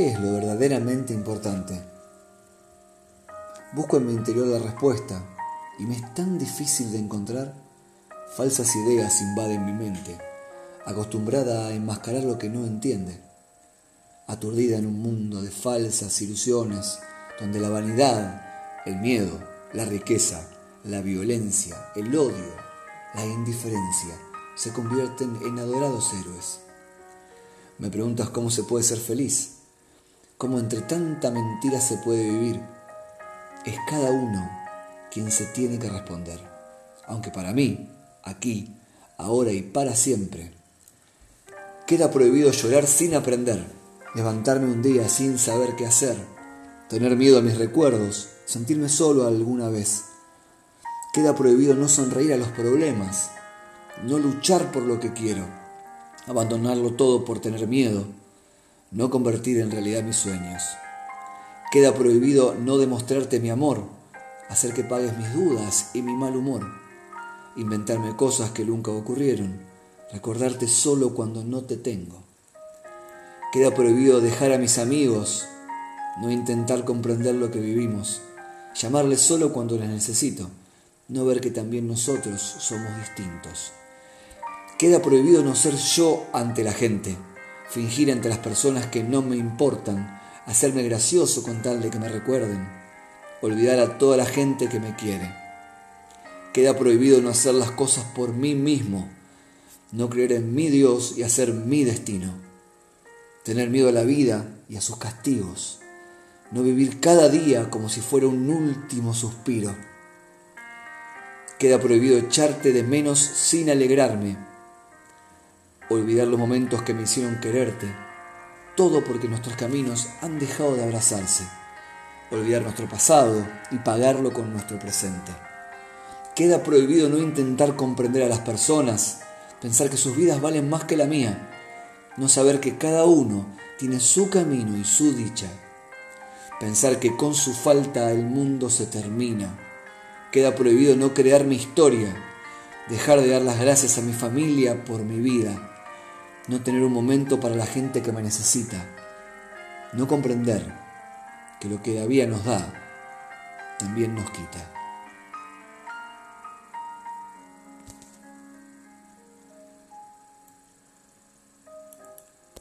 ¿qué es lo verdaderamente importante? Busco en mi interior la respuesta y me es tan difícil de encontrar. Falsas ideas invaden mi mente, acostumbrada a enmascarar lo que no entiende, aturdida en un mundo de falsas ilusiones donde la vanidad, el miedo, la riqueza, la violencia, el odio, la indiferencia se convierten en adorados héroes. Me preguntas cómo se puede ser feliz, cómo entre tanta mentira se puede vivir. Es cada uno quien se tiene que responder, aunque para mí, aquí, ahora y para siempre, queda prohibido llorar sin aprender, levantarme un día sin saber qué hacer, tener miedo a mis recuerdos, sentirme solo alguna vez. Queda prohibido no sonreír a los problemas, no luchar por lo que quiero, abandonarlo todo por tener miedo, no convertir en realidad mis sueños. Queda prohibido no demostrarte mi amor, hacer que pagues mis dudas y mi mal humor, inventarme cosas que nunca ocurrieron, recordarte solo cuando no te tengo. Queda prohibido dejar a mis amigos, no intentar comprender lo que vivimos, llamarles solo cuando les necesito, no ver que también nosotros somos distintos. Queda prohibido no ser yo ante la gente, fingir ante las personas que no me importan, hacerme gracioso con tal de que me recuerden, olvidar a toda la gente que me quiere. Queda prohibido no hacer las cosas por mí mismo, no creer en mi Dios y hacer mi destino, tener miedo a la vida y a sus castigos no vivir cada día como si fuera un último suspiro. Queda prohibido echarte de menos sin alegrarme, olvidar los momentos que me hicieron quererte, todo porque nuestros caminos han dejado de abrazarse, olvidar nuestro pasado y pagarlo con nuestro presente. Queda prohibido no intentar comprender a las personas, pensar que sus vidas valen más que la mía, no saber que cada uno tiene su camino y su dicha pensar que con su falta el mundo se termina. Queda prohibido no crear mi historia, dejar de dar las gracias a mi familia por mi vida, no tener un momento para la gente que me necesita, no comprender que lo que la nos da también nos quita.